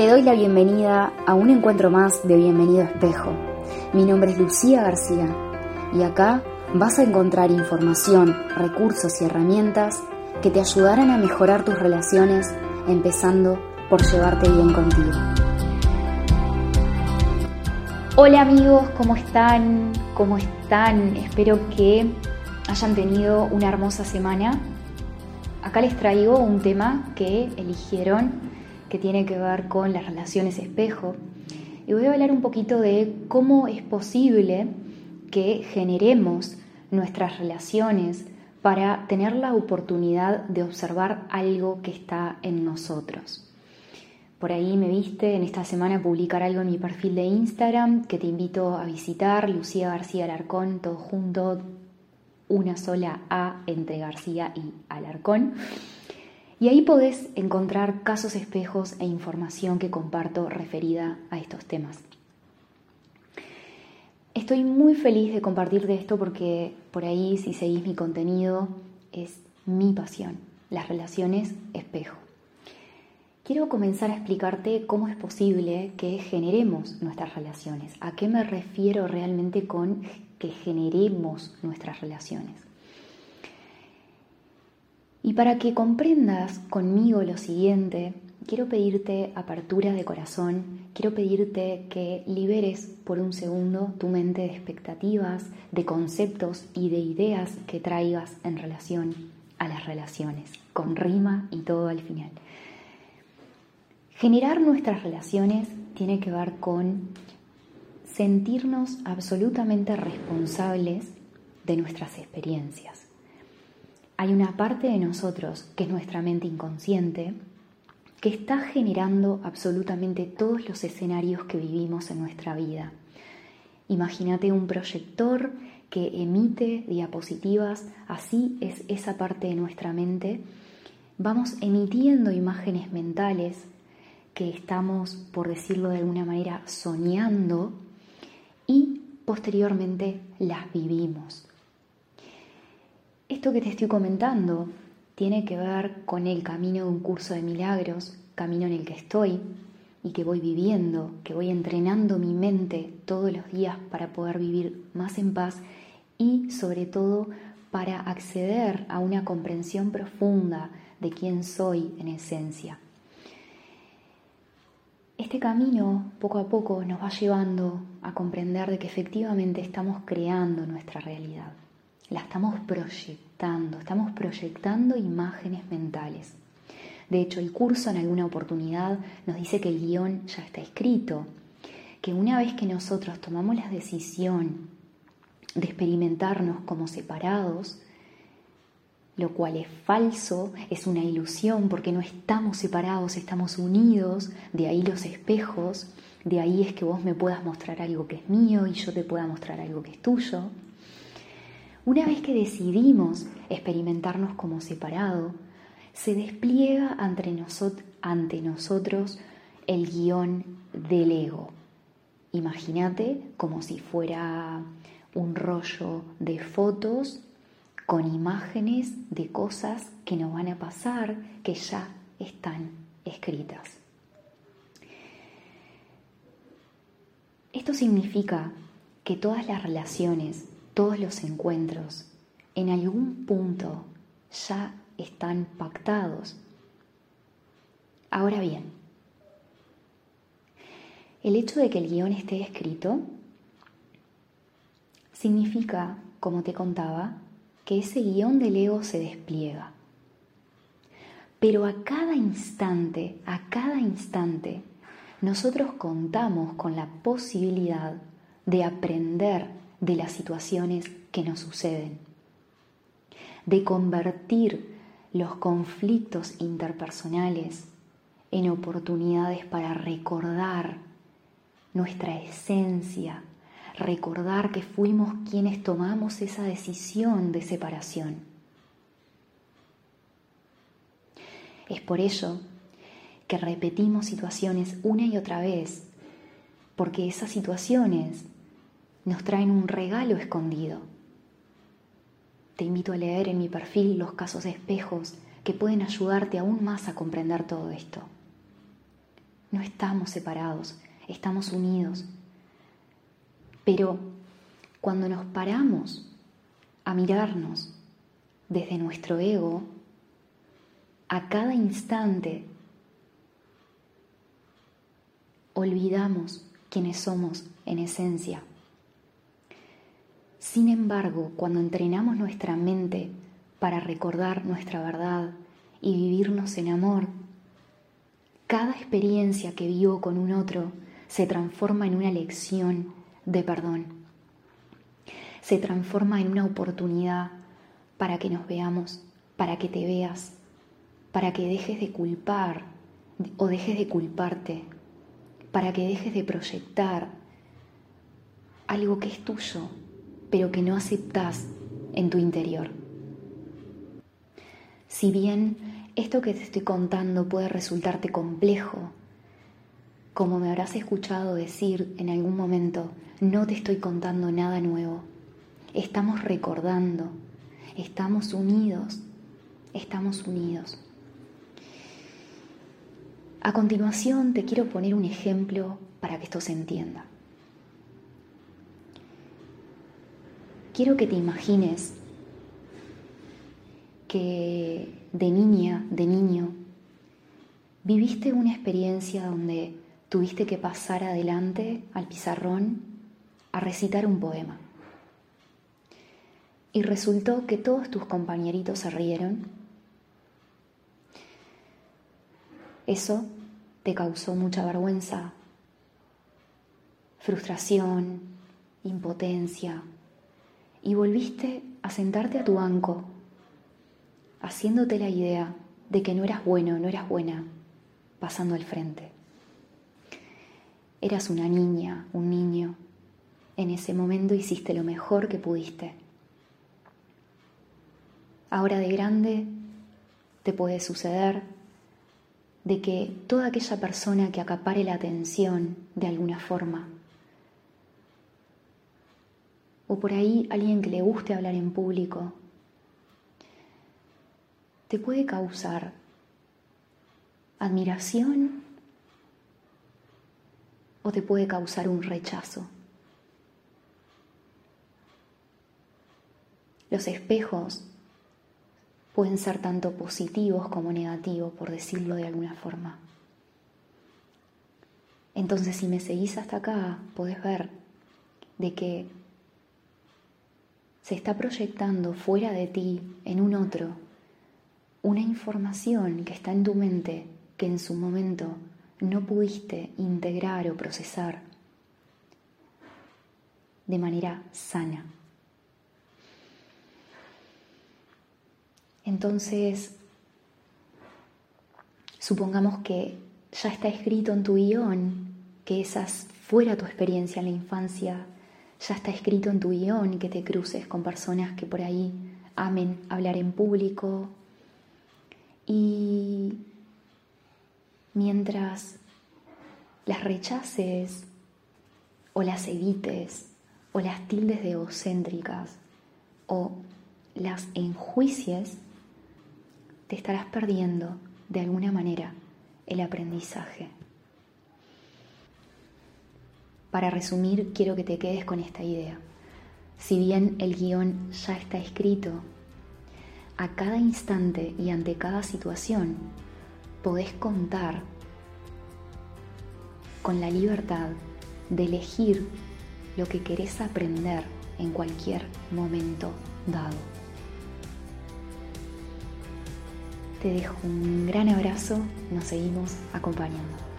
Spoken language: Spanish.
Te doy la bienvenida a un encuentro más de Bienvenido Espejo. Mi nombre es Lucía García y acá vas a encontrar información, recursos y herramientas que te ayudarán a mejorar tus relaciones, empezando por llevarte bien contigo. Hola amigos, ¿cómo están? ¿Cómo están? Espero que hayan tenido una hermosa semana. Acá les traigo un tema que eligieron que tiene que ver con las relaciones espejo. Y voy a hablar un poquito de cómo es posible que generemos nuestras relaciones para tener la oportunidad de observar algo que está en nosotros. Por ahí me viste en esta semana publicar algo en mi perfil de Instagram que te invito a visitar, Lucía García Alarcón, todo junto, una sola A entre García y Alarcón. Y ahí podés encontrar casos espejos e información que comparto referida a estos temas. Estoy muy feliz de compartirte esto porque por ahí si seguís mi contenido es mi pasión, las relaciones espejo. Quiero comenzar a explicarte cómo es posible que generemos nuestras relaciones. ¿A qué me refiero realmente con que generemos nuestras relaciones? Y para que comprendas conmigo lo siguiente, quiero pedirte apertura de corazón, quiero pedirte que liberes por un segundo tu mente de expectativas, de conceptos y de ideas que traigas en relación a las relaciones, con rima y todo al final. Generar nuestras relaciones tiene que ver con sentirnos absolutamente responsables de nuestras experiencias hay una parte de nosotros, que es nuestra mente inconsciente, que está generando absolutamente todos los escenarios que vivimos en nuestra vida. Imagínate un proyector que emite diapositivas, así es esa parte de nuestra mente. Vamos emitiendo imágenes mentales que estamos, por decirlo de alguna manera, soñando y posteriormente las vivimos. Esto que te estoy comentando tiene que ver con el camino de un curso de milagros, camino en el que estoy y que voy viviendo, que voy entrenando mi mente todos los días para poder vivir más en paz y sobre todo para acceder a una comprensión profunda de quién soy en esencia. Este camino poco a poco nos va llevando a comprender de que efectivamente estamos creando nuestra realidad la estamos proyectando, estamos proyectando imágenes mentales. De hecho, el curso en alguna oportunidad nos dice que el guion ya está escrito, que una vez que nosotros tomamos la decisión de experimentarnos como separados, lo cual es falso, es una ilusión porque no estamos separados, estamos unidos, de ahí los espejos, de ahí es que vos me puedas mostrar algo que es mío y yo te pueda mostrar algo que es tuyo. Una vez que decidimos experimentarnos como separado, se despliega ante, nosotros el guion del ego. Imagínate como si fuera un rollo de fotos con imágenes de cosas que nos van a pasar, que ya están escritas. Esto significa que todas las relaciones todos los encuentros en algún punto ya están pactados. Ahora bien, el hecho de que el guion esté escrito significa, como te contaba, que ese guion del ego se despliega. Pero a cada instante, a cada instante, nosotros contamos con la posibilidad de aprender de las situaciones que nos suceden, de convertir los conflictos interpersonales en oportunidades para recordar nuestra esencia, recordar que fuimos quienes tomamos esa decisión de separación. Es por ello que repetimos situaciones una y otra vez, porque esas situaciones nos traen un regalo escondido. Te invito a leer en mi perfil los casos de espejos que pueden ayudarte aún más a comprender todo esto. no estamos separados, estamos unidos. Pero cuando nos paramos a mirarnos desde nuestro ego, a cada instante olvidamos quiénes somos en esencia. Sin embargo, cuando entrenamos nuestra mente para recordar nuestra verdad y vivirnos en amor, cada experiencia que vivo con un otro se transforma en una lección de perdón. Se transforma en una oportunidad para que nos veamos, para que te veas, para que dejes de culpar o dejes de culparte, para que dejes de proyectar algo que es tuyo, pero que no aceptas en tu interior. Si bien esto que te estoy contando puede resultarte complejo, como me habrás escuchado decir en algún momento, no te estoy contando nada nuevo. Estamos recordando, estamos unidos, estamos unidos. A continuación te quiero poner un ejemplo para que esto se entienda. Quiero que te imagines que de niña, de niño, viviste una experiencia donde tuviste que pasar adelante al pizarrón a recitar un poema. Y resultó que todos tus compañeritos se rieron. Eso te causó mucha vergüenza, frustración, impotencia, y volviste a sentarte a tu banco haciéndote la idea de que no eras bueno, no eras buena, pasando al frente. Eras una niña, un niño. En ese momento hiciste lo mejor que pudiste. Ahora de grande te puede suceder de que toda aquella persona que acapare la atención de alguna forma, o por ahí alguien que le guste hablar en público, te puede causar admiración o te puede causar un rechazo. Los espejos pueden ser tanto positivos como negativos, por decirlo de alguna forma. Entonces, si me seguís hasta acá, podés ver de que se está proyectando fuera de ti, en un otro, una información que está en tu mente que en su momento no pudiste integrar o procesar de manera sana. Entonces, supongamos que ya está escrito en tu guion que esa fuera tu experiencia en la infancia, ya está escrito en tu guion que te cruces con personas que por ahí amen hablar en público, y mientras las rechaces o las evites o las tildes de egocéntricas o las enjuicies, te estarás perdiendo de alguna manera el aprendizaje. Para resumir, quiero que te quedes con esta idea. Si bien el guion ya está escrito a cada instante y ante cada situación podés contar con la libertad de elegir lo que querés aprender en cualquier momento dado. Te dejo un gran abrazo, nos seguimos acompañando.